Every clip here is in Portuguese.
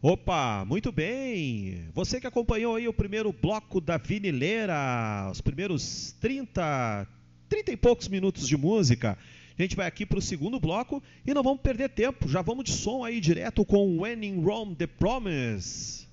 Opa, muito bem! Você que acompanhou aí o primeiro bloco da Vinileira, os primeiros 30, 30 e poucos minutos de música. A gente vai aqui para o segundo bloco e não vamos perder tempo, já vamos de som aí direto com When in Rome, The Promise.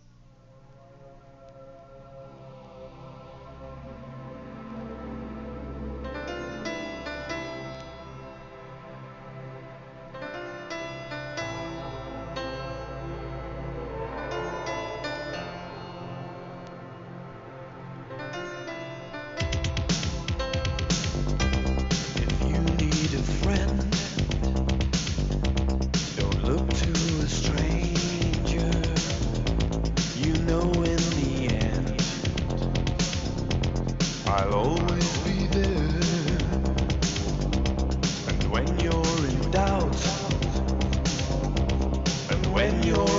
when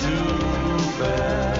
too bad.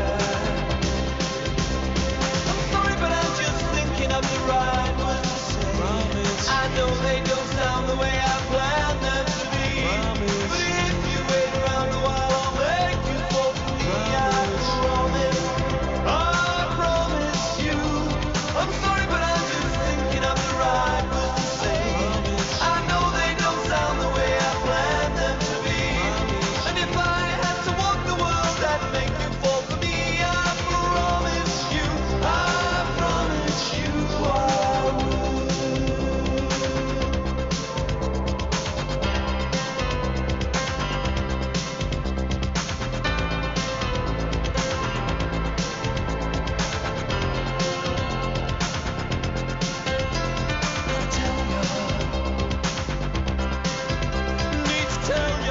The head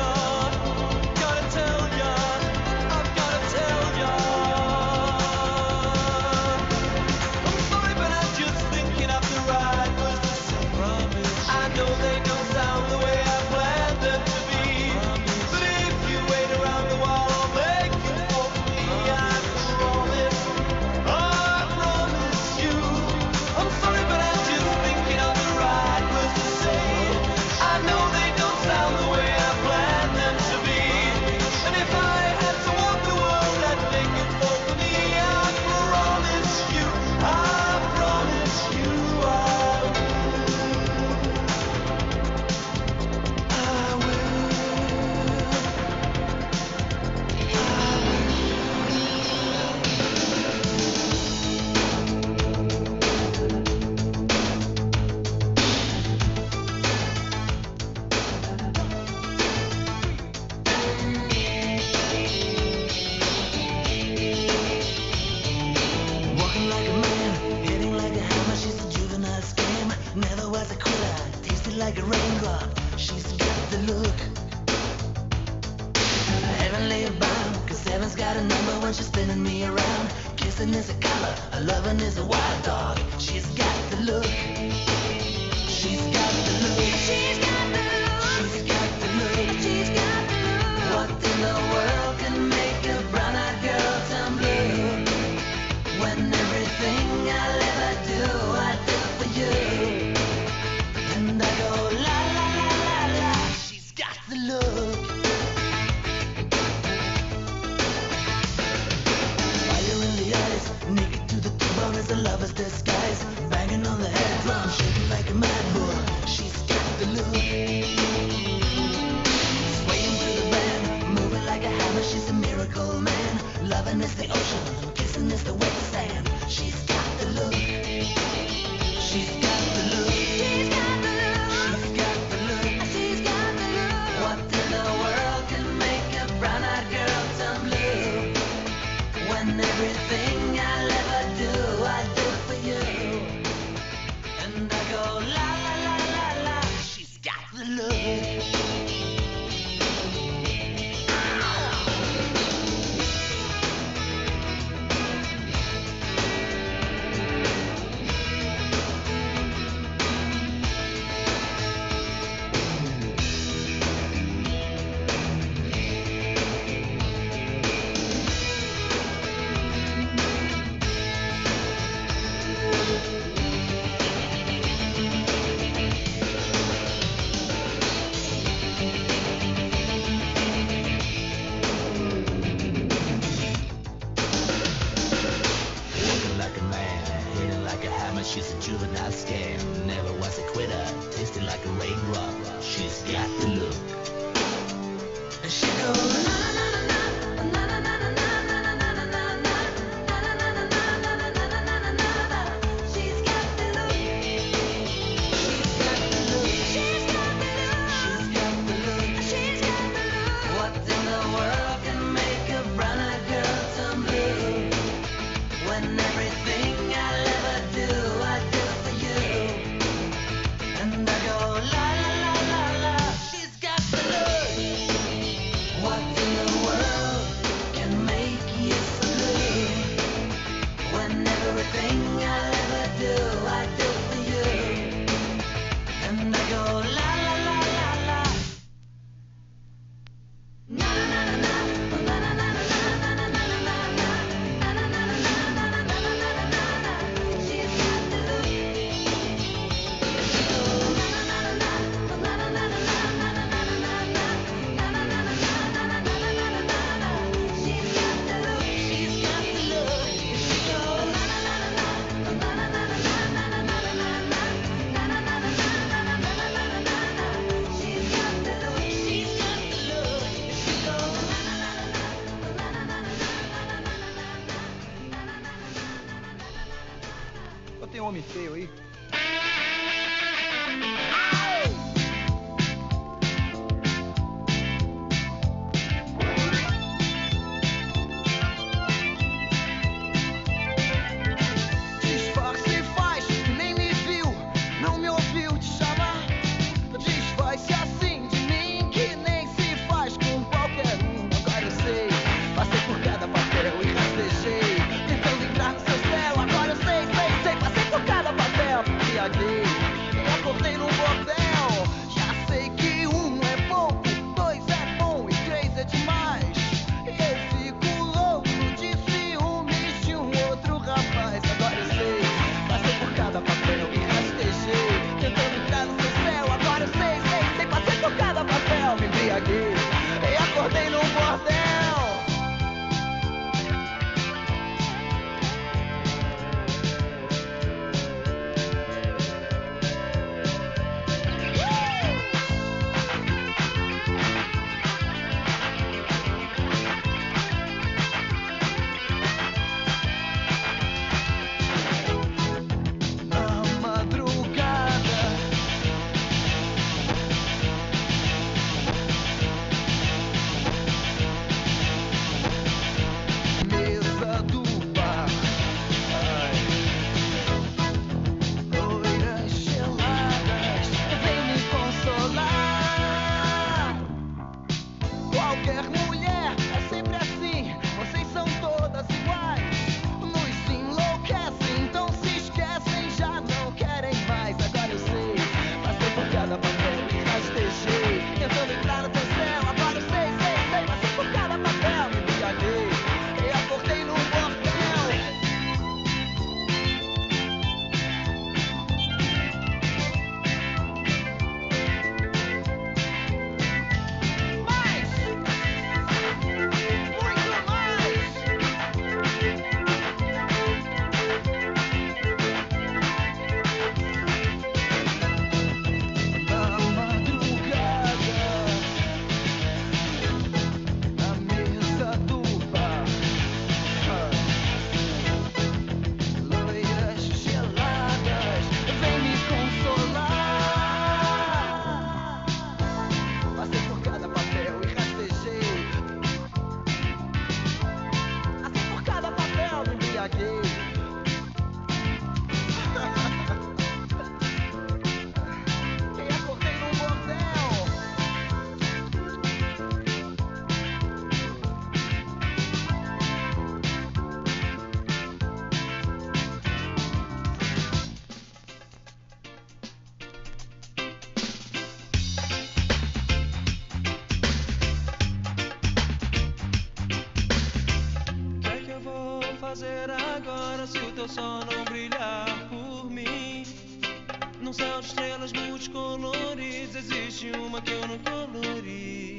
estrelas multicoloridas existe uma que eu não colori.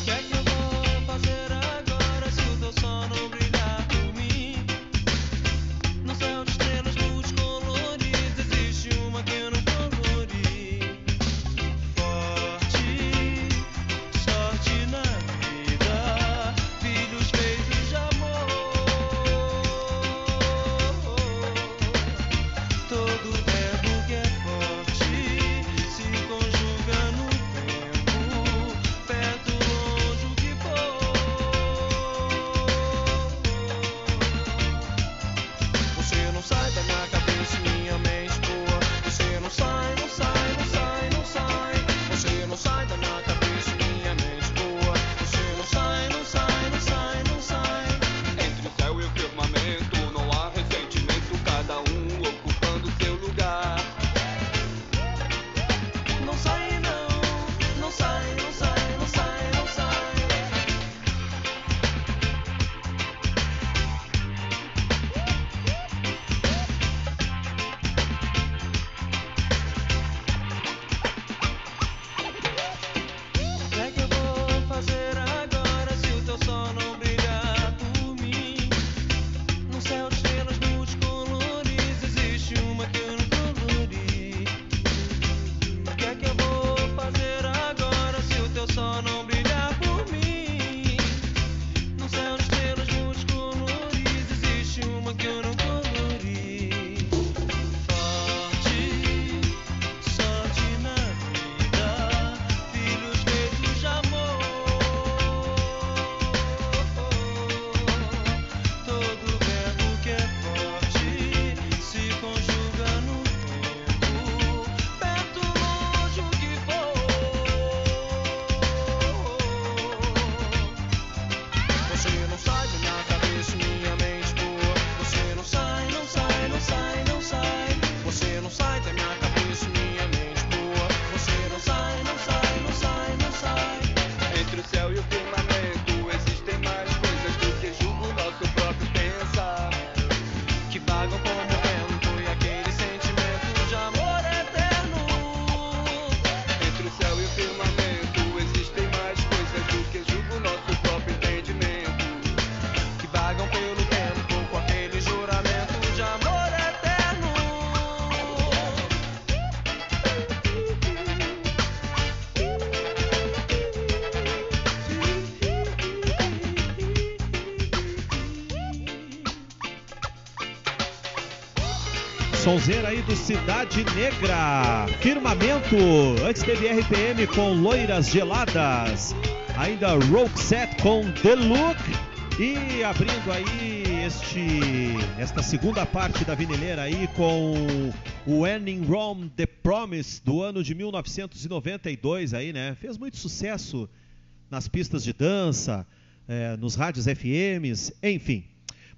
O que é que eu vou fazer agora se o teu sol não Sonzeira aí do Cidade Negra. Firmamento. Antes teve RPM com Loiras Geladas. Ainda Roxette com The Look. E abrindo aí este, esta segunda parte da vinileira aí com o in Rome The Promise do ano de 1992 aí, né? Fez muito sucesso nas pistas de dança, eh, nos rádios FMs, enfim.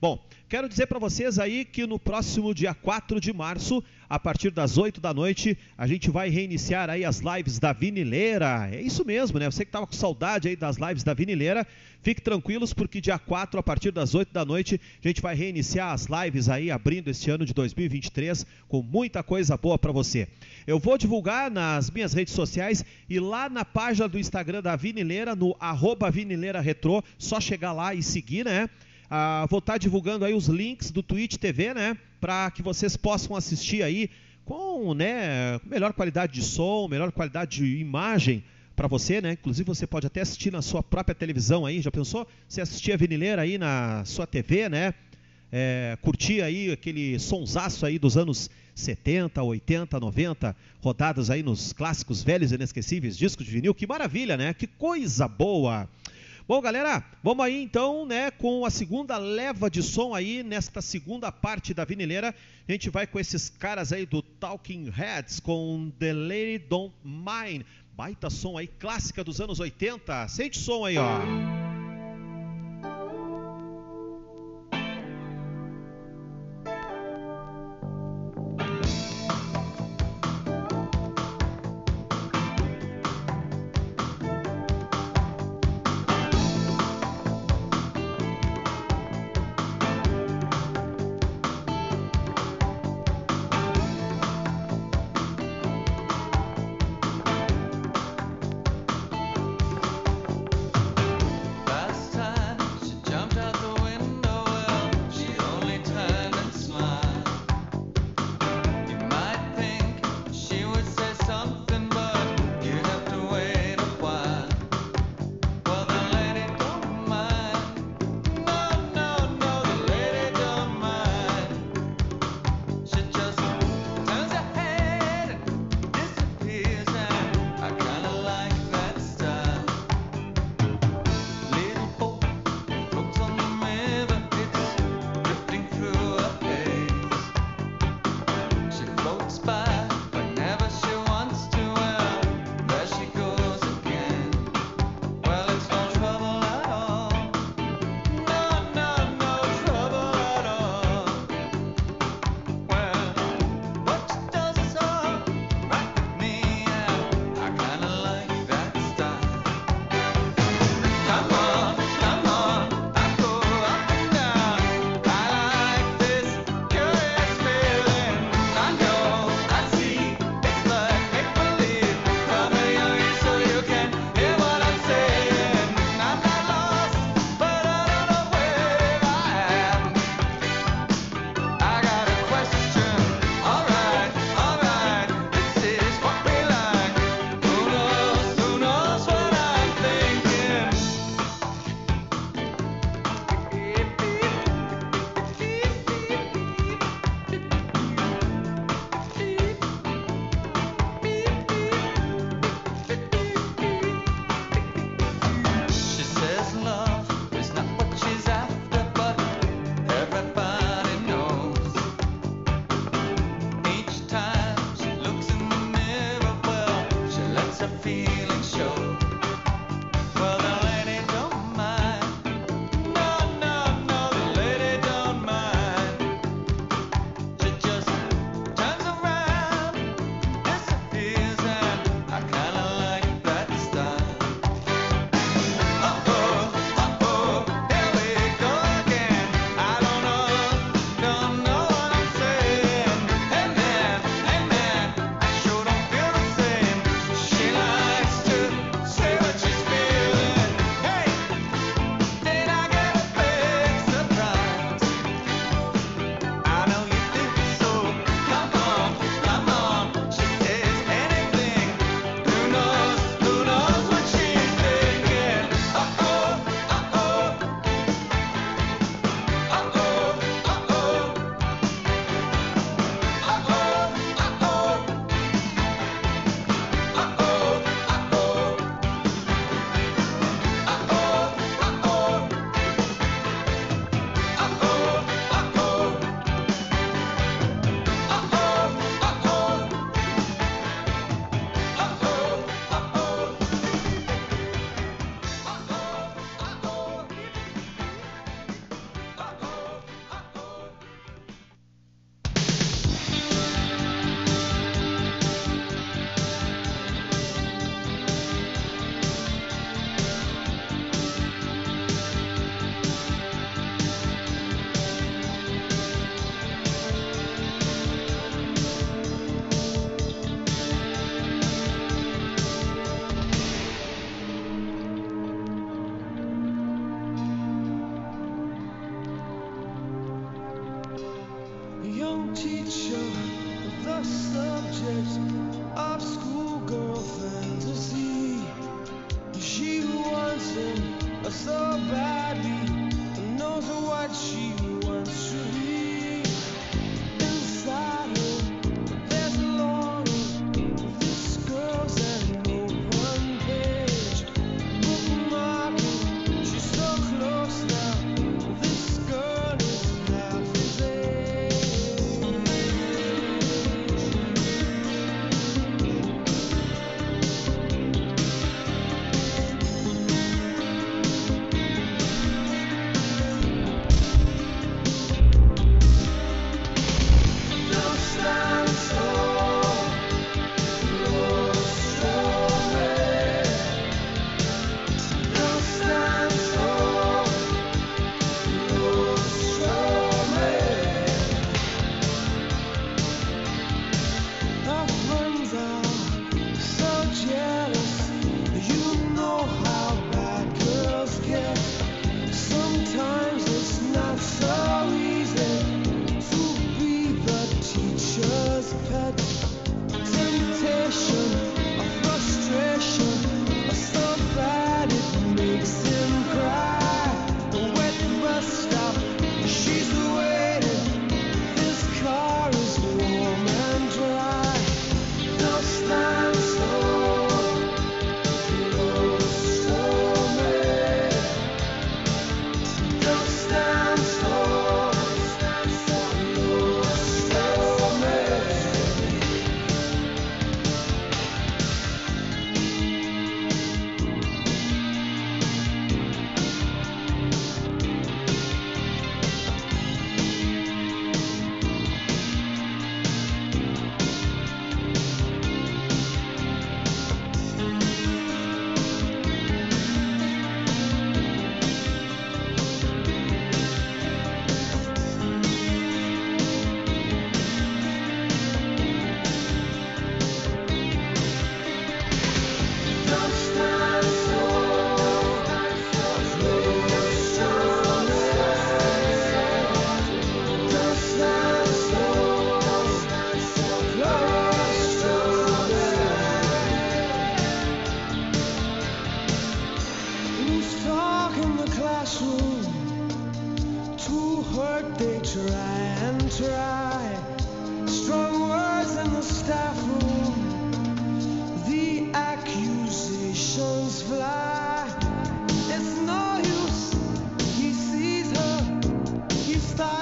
Bom, quero dizer para vocês aí que no próximo dia 4 de março, a partir das 8 da noite, a gente vai reiniciar aí as lives da Vinileira. É isso mesmo, né? Você que estava com saudade aí das lives da Vinileira, fique tranquilos porque dia 4, a partir das 8 da noite, a gente vai reiniciar as lives aí, abrindo este ano de 2023 com muita coisa boa para você. Eu vou divulgar nas minhas redes sociais e lá na página do Instagram da Vinileira, no arroba Vinileira Retrô, só chegar lá e seguir, né? Ah, vou estar divulgando aí os links do Twitch TV, né? Para que vocês possam assistir aí com, né, melhor qualidade de som, melhor qualidade de imagem para você, né? Inclusive você pode até assistir na sua própria televisão aí. Já pensou? Você assistir a Vinileira aí na sua TV, né? É, curtir aí aquele sonsaço aí dos anos 70, 80, 90, rodadas aí nos clássicos velhos e inesquecíveis discos de vinil. Que maravilha, né? Que coisa boa! Bom, galera, vamos aí então, né, com a segunda leva de som aí nesta segunda parte da vinileira. A gente vai com esses caras aí do Talking Heads com The Lady Don't Mind. Baita som aí, clássica dos anos 80. Sente som aí, ó. feel. So badly, knows what she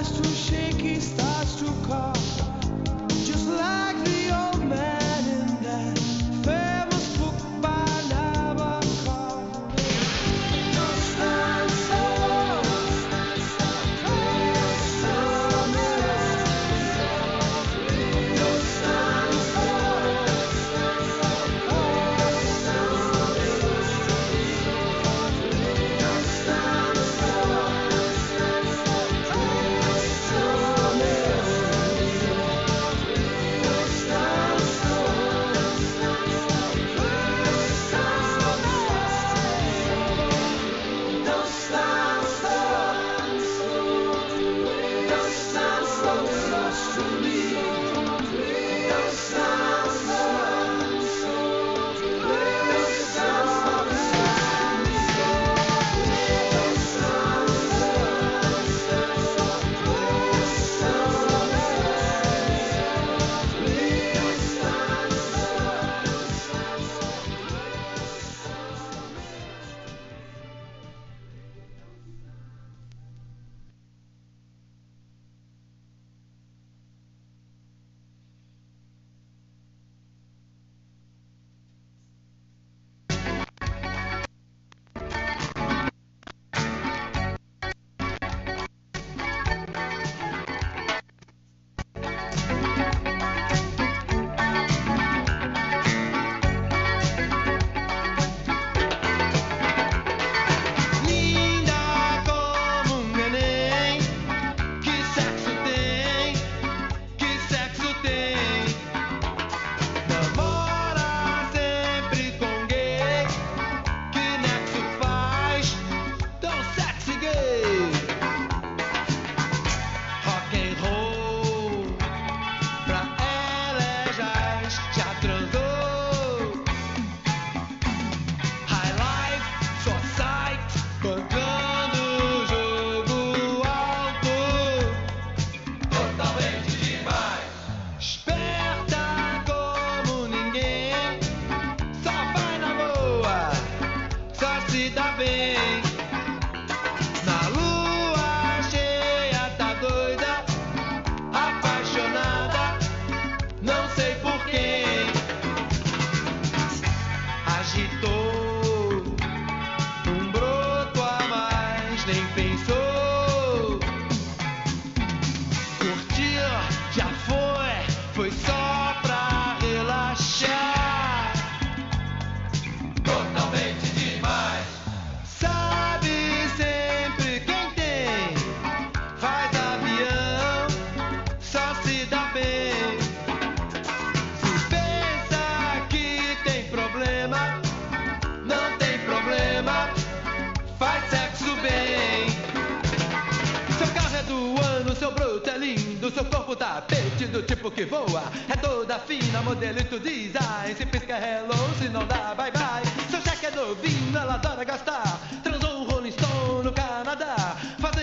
last do seu corpo tá tapete do tipo que voa. É toda fina, modelo e tu design. Se pisca hello, se não dá bye bye. Seu cheque é novinho, ela adora gastar. Transou um Rolling Stone no Canadá. Fazendo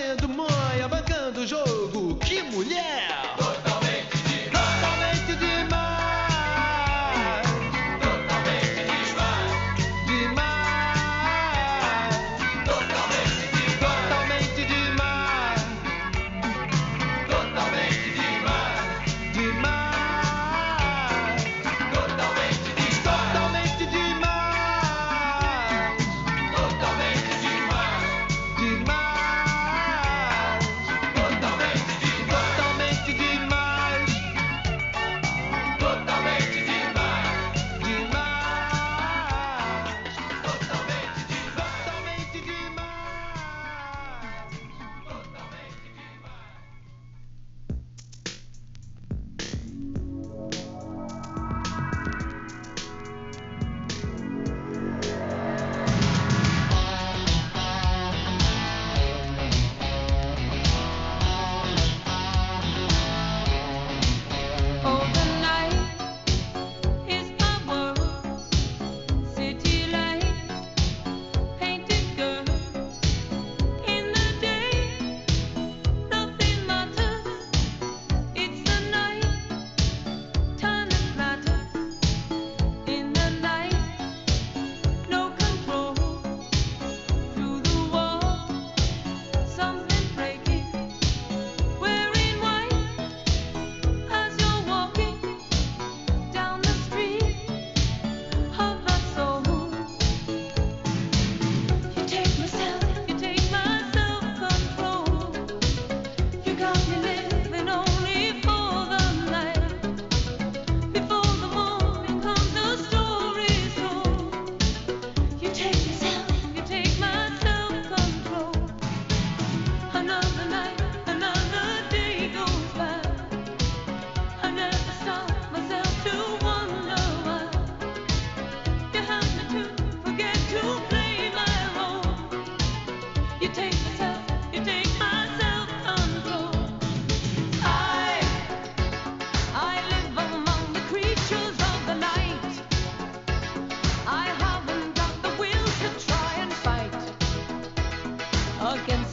talking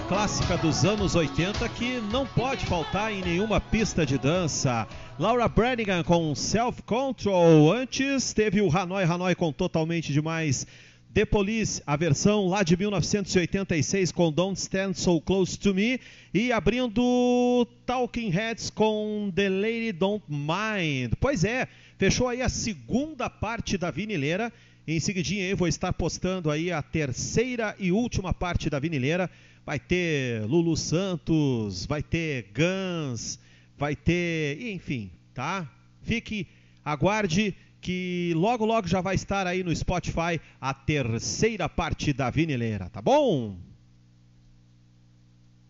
clássica dos anos 80 que não pode faltar em nenhuma pista de dança. Laura Branigan com Self Control. Antes teve o Hanoi Hanoi com Totalmente Demais. The Police, a versão lá de 1986 com Don't Stand So Close to Me. E abrindo Talking Heads com The Lady Don't Mind. Pois é, fechou aí a segunda parte da vinileira. Em seguidinha eu vou estar postando aí a terceira e última parte da vinileira. Vai ter Lulu Santos, vai ter Guns, vai ter, enfim, tá? Fique, aguarde que logo logo já vai estar aí no Spotify a terceira parte da vinileira, tá bom?